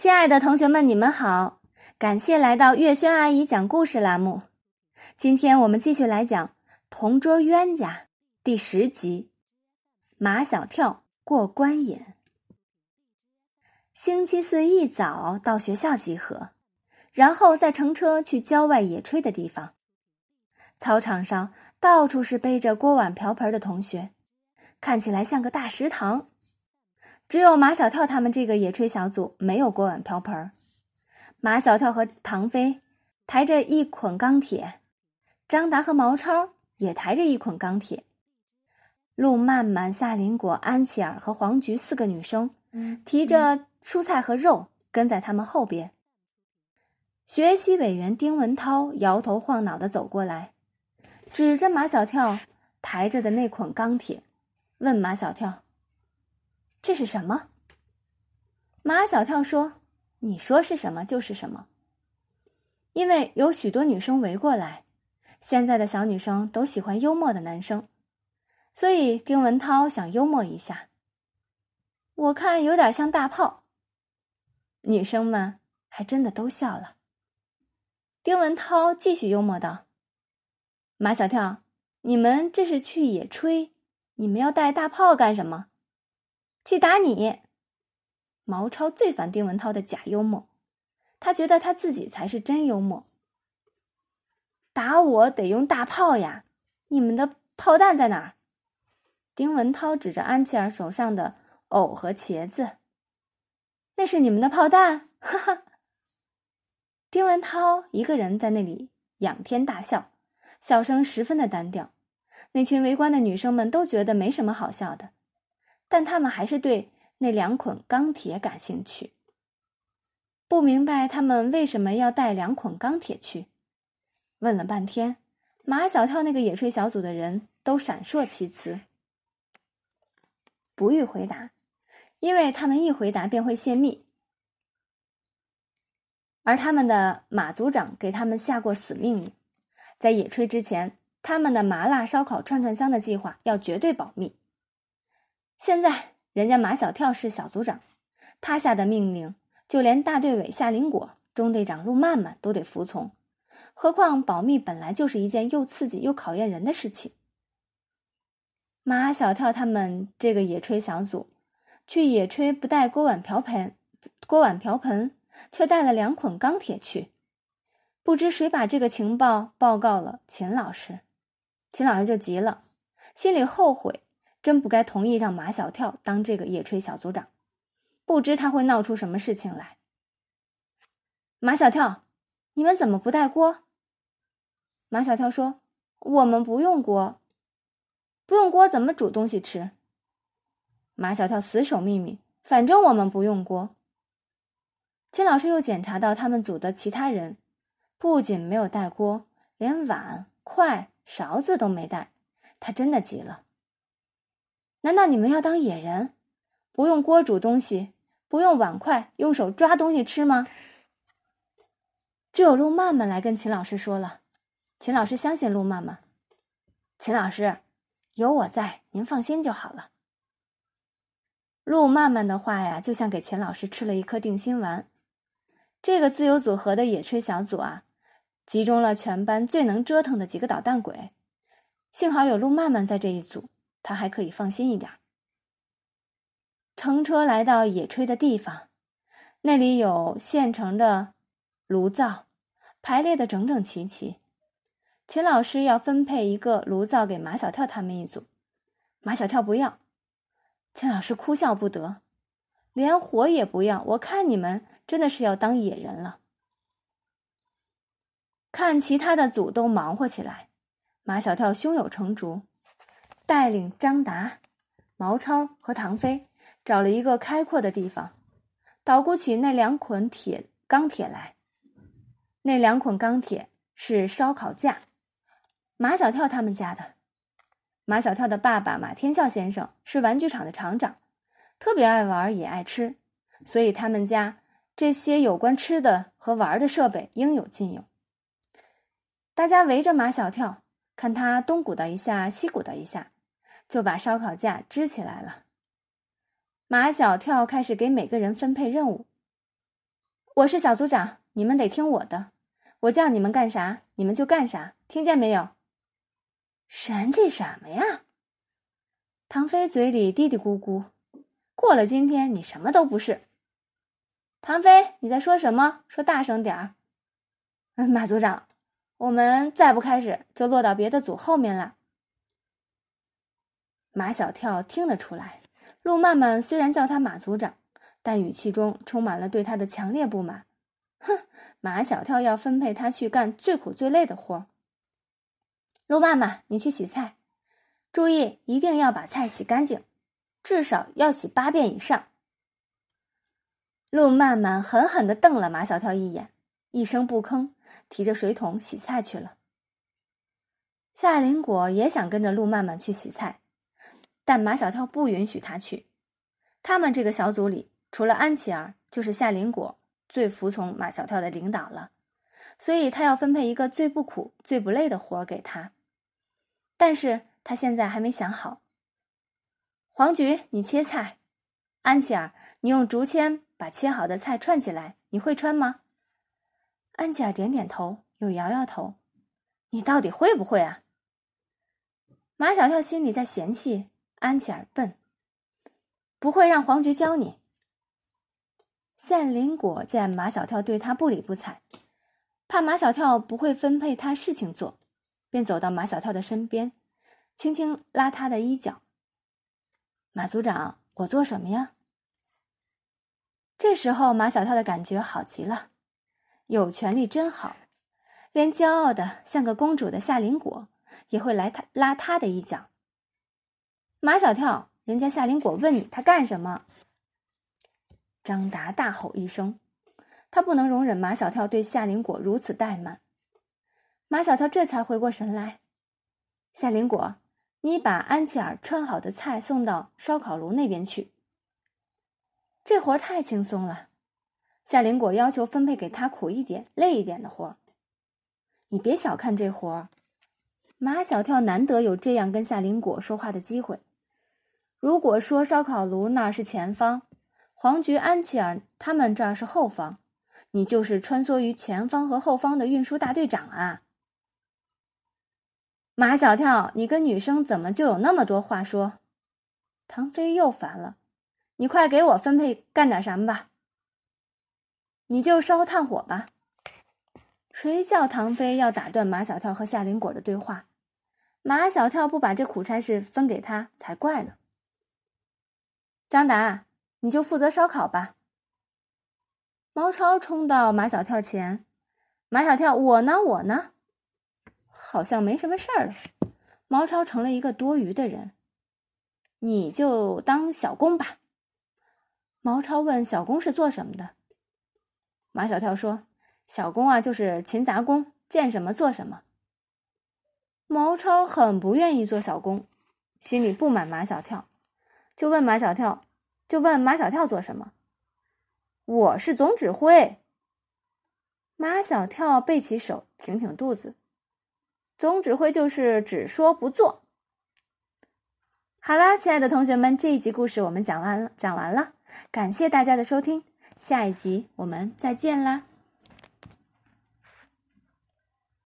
亲爱的同学们，你们好！感谢来到月轩阿姨讲故事栏目。今天我们继续来讲《同桌冤家》第十集：马小跳过关瘾。星期四一早到学校集合，然后再乘车去郊外野炊的地方。操场上到处是背着锅碗瓢盆的同学，看起来像个大食堂。只有马小跳他们这个野炊小组没有锅碗瓢盆。马小跳和唐飞抬着一捆钢铁，张达和毛超也抬着一捆钢铁。陆曼曼、夏林果、安琪儿和黄菊四个女生提着蔬菜和肉跟在他们后边。学习委员丁文涛摇头晃脑的走过来，指着马小跳抬着的那捆钢铁，问马小跳。这是什么？马小跳说：“你说是什么就是什么。”因为有许多女生围过来，现在的小女生都喜欢幽默的男生，所以丁文涛想幽默一下。我看有点像大炮。女生们还真的都笑了。丁文涛继续幽默道：“马小跳，你们这是去野炊，你们要带大炮干什么？”去打你！毛超最烦丁文涛的假幽默，他觉得他自己才是真幽默。打我得用大炮呀！你们的炮弹在哪儿？丁文涛指着安琪儿手上的藕和茄子，那是你们的炮弹！哈哈！丁文涛一个人在那里仰天大笑，笑声十分的单调。那群围观的女生们都觉得没什么好笑的。但他们还是对那两捆钢铁感兴趣。不明白他们为什么要带两捆钢铁去，问了半天，马小跳那个野炊小组的人都闪烁其词，不予回答，因为他们一回答便会泄密。而他们的马组长给他们下过死命令，在野炊之前，他们的麻辣烧烤串串香的计划要绝对保密。现在人家马小跳是小组长，他下的命令，就连大队委夏林果、中队长陆曼曼都得服从。何况保密本来就是一件又刺激又考验人的事情。马小跳他们这个野炊小组，去野炊不带锅碗瓢盆，锅碗瓢盆却带了两捆钢铁去。不知谁把这个情报报告了秦老师，秦老师就急了，心里后悔。真不该同意让马小跳当这个野炊小组长，不知他会闹出什么事情来。马小跳，你们怎么不带锅？马小跳说：“我们不用锅，不用锅怎么煮东西吃？”马小跳死守秘密，反正我们不用锅。金老师又检查到他们组的其他人，不仅没有带锅，连碗、筷、勺子都没带，他真的急了。难道你们要当野人，不用锅煮东西，不用碗筷，用手抓东西吃吗？只有陆曼曼来跟秦老师说了，秦老师相信陆曼曼。秦老师，有我在，您放心就好了。陆曼曼的话呀，就像给秦老师吃了一颗定心丸。这个自由组合的野炊小组啊，集中了全班最能折腾的几个捣蛋鬼，幸好有陆曼曼在这一组。他还可以放心一点。乘车来到野炊的地方，那里有现成的炉灶，排列的整整齐齐。秦老师要分配一个炉灶给马小跳他们一组，马小跳不要。秦老师哭笑不得，连火也不要。我看你们真的是要当野人了。看其他的组都忙活起来，马小跳胸有成竹。带领张达、毛超和唐飞找了一个开阔的地方，捣鼓起那两捆铁钢铁来。那两捆钢铁是烧烤架，马小跳他们家的。马小跳的爸爸马天笑先生是玩具厂的厂长，特别爱玩也爱吃，所以他们家这些有关吃的和玩的设备应有尽有。大家围着马小跳，看他东鼓捣一下，西鼓捣一下。就把烧烤架支起来了。马小跳开始给每个人分配任务。我是小组长，你们得听我的。我叫你们干啥，你们就干啥，听见没有？神气什么呀？唐飞嘴里嘀嘀咕咕。过了今天，你什么都不是。唐飞，你在说什么？说大声点儿。马组长，我们再不开始，就落到别的组后面了。马小跳听得出来，陆曼曼虽然叫他马组长，但语气中充满了对他的强烈不满。哼，马小跳要分配他去干最苦最累的活。陆曼曼，你去洗菜，注意一定要把菜洗干净，至少要洗八遍以上。陆曼曼狠狠地瞪了马小跳一眼，一声不吭，提着水桶洗菜去了。夏林果也想跟着陆曼曼去洗菜。但马小跳不允许他去。他们这个小组里，除了安琪儿，就是夏林果最服从马小跳的领导了，所以他要分配一个最不苦、最不累的活儿给他。但是他现在还没想好。黄菊，你切菜；安琪儿，你用竹签把切好的菜串起来。你会串吗？安琪儿点点头，又摇摇头。你到底会不会啊？马小跳心里在嫌弃。安琪儿笨，不会让黄菊教你。县林果见马小跳对他不理不睬，怕马小跳不会分配他事情做，便走到马小跳的身边，轻轻拉他的衣角。马组长，我做什么呀？这时候马小跳的感觉好极了，有权利真好，连骄傲的像个公主的夏林果也会来他拉他的衣角。马小跳，人家夏林果问你他干什么？张达大吼一声，他不能容忍马小跳对夏林果如此怠慢。马小跳这才回过神来，夏林果，你把安琪儿串好的菜送到烧烤炉那边去。这活太轻松了，夏林果要求分配给他苦一点、累一点的活。你别小看这活儿，马小跳难得有这样跟夏林果说话的机会。如果说烧烤炉那是前方，黄菊、安琪儿他们这儿是后方，你就是穿梭于前方和后方的运输大队长啊！马小跳，你跟女生怎么就有那么多话说？唐飞又烦了，你快给我分配干点什么吧！你就烧炭火吧！谁叫唐飞要打断马小跳和夏林果的对话？马小跳不把这苦差事分给他才怪呢！张达，你就负责烧烤吧。毛超冲到马小跳前，马小跳，我呢？我呢？好像没什么事儿了。毛超成了一个多余的人，你就当小工吧。毛超问：“小工是做什么的？”马小跳说：“小工啊，就是勤杂工，见什么做什么。”毛超很不愿意做小工，心里不满马小跳。就问马小跳，就问马小跳做什么？我是总指挥。马小跳背起手，挺挺肚子。总指挥就是只说不做。好啦，亲爱的同学们，这一集故事我们讲完了，讲完了。感谢大家的收听，下一集我们再见啦。